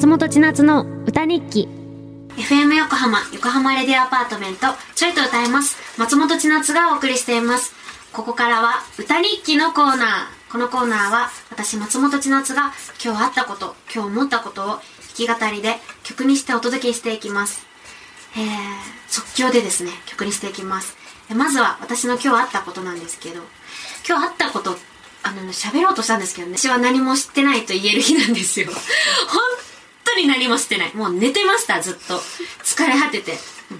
松本千夏の歌日記。FM 横浜横浜レディアアパートメントちょいと歌います。松本千夏がお送りしています。ここからは歌日記のコーナー。このコーナーは私松本千夏が今日あったこと今日思ったことを弾き語りで曲にしてお届けしていきます。えー、即興でですね曲にしていきます。まずは私の今日あったことなんですけど今日あったことあの喋ろうとしたんですけどね。私は何も知ってないと言える日なんですよ。本 に何もしてないもう寝てましたずっと。疲れ果てて。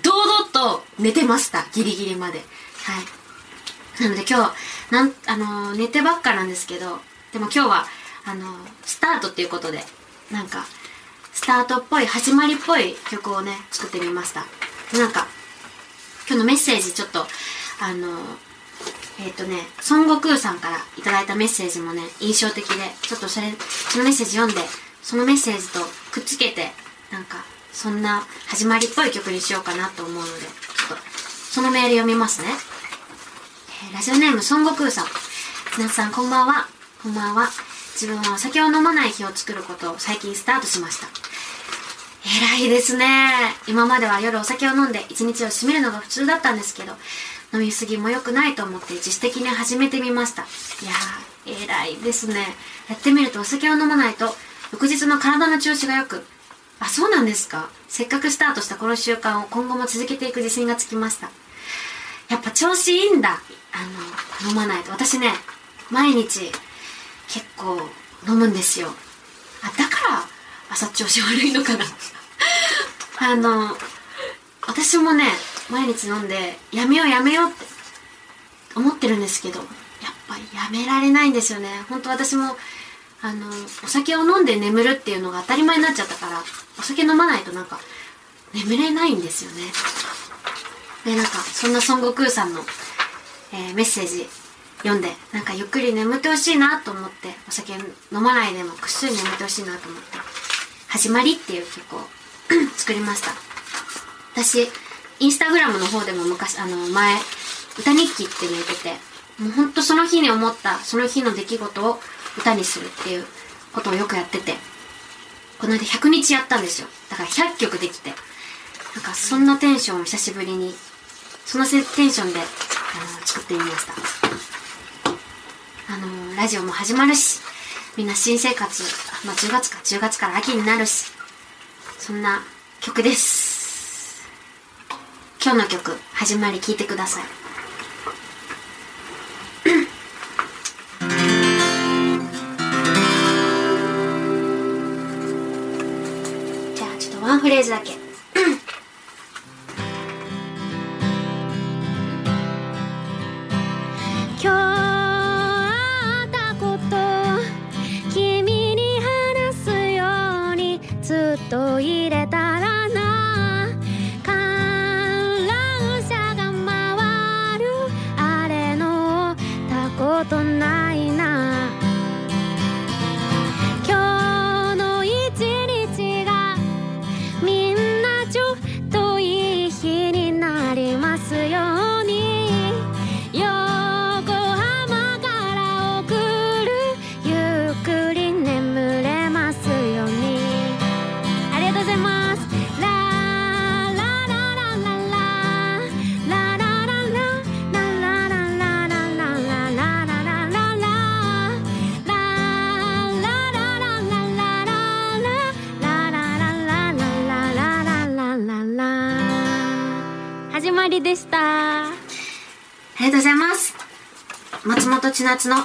堂々と寝てましたギリギリまで。はい。なので今日なんあのー、寝てばっかなんですけどでも今日はあのー、スタートっていうことでなんかスタートっぽい始まりっぽい曲をね作ってみました。なんか今日のメッセージちょっとあのー、えっ、とね孫悟空さんから頂いたメッセージもね印象的でちょっとそれそのメッセージ読んでそのメッセージとくっつけてなんかそんな始まりっぽい曲にしようかなと思うのでちょっとそのメール読みますね、えー、ラジオネーム孫悟空さん。皆さんこんばんは。こんばんは。自分はお酒を飲まない日を作ることを最近スタートしました。偉いですね。今までは夜お酒を飲んで一日を締めるのが普通だったんですけど飲みすぎも良くないと思って自主的に始めてみました。いやー偉いですね。やってみるとお酒を飲まないと翌日の体の調子が良く、あ、そうなんですか。せっかくスタートしたこの習慣を今後も続けていく自信がつきました。やっぱ調子いいんだ。あの、飲まないと。私ね、毎日結構飲むんですよ。あ、だから朝調子悪いのかな。あの、私もね、毎日飲んで、やめようやめようって思ってるんですけど、やっぱやめられないんですよね。本当私もあのお酒を飲んで眠るっていうのが当たり前になっちゃったからお酒飲まないとなんか眠れないんですよね。でなんかそんな孫悟空さんの、えー、メッセージ読んでなんかゆっくり眠ってほしいなと思ってお酒飲まないでもくっすり眠ってほしいなと思って「始まり」っていう曲を 作りました。私インスタグラムの方でも昔あの前歌日記って言っててもうほんとその日に思ったその日の出来事を歌にするっていうことをよくやってて。この間100日やったんですよ。だから100曲できて。なんかそんなテンションを久しぶりにそのテンションであの作ってみました。あのラジオも始まるしみんな新生活、まあ、10月か10月から秋になるしそんな曲です。今日の曲始まり聴いてください。レーズ今日あったこと君に話すようにずっと入れたらな。観覧車が回る。あれのたことない。りでしたありがとうございます。松本千夏の、えー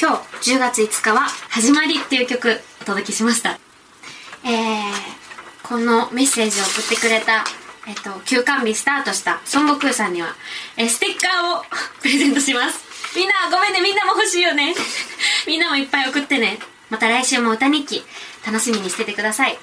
今日10月5日は「始まり」っていう曲お届けしました。えーこのメッセージを送ってくれたえっと、休館日スタートした孫悟空さんには、えステッカーをプレゼントします。みんな、ごめんね、みんなも欲しいよね。みんなもいっぱい送ってね。また来週も歌日記、楽しみにしててください。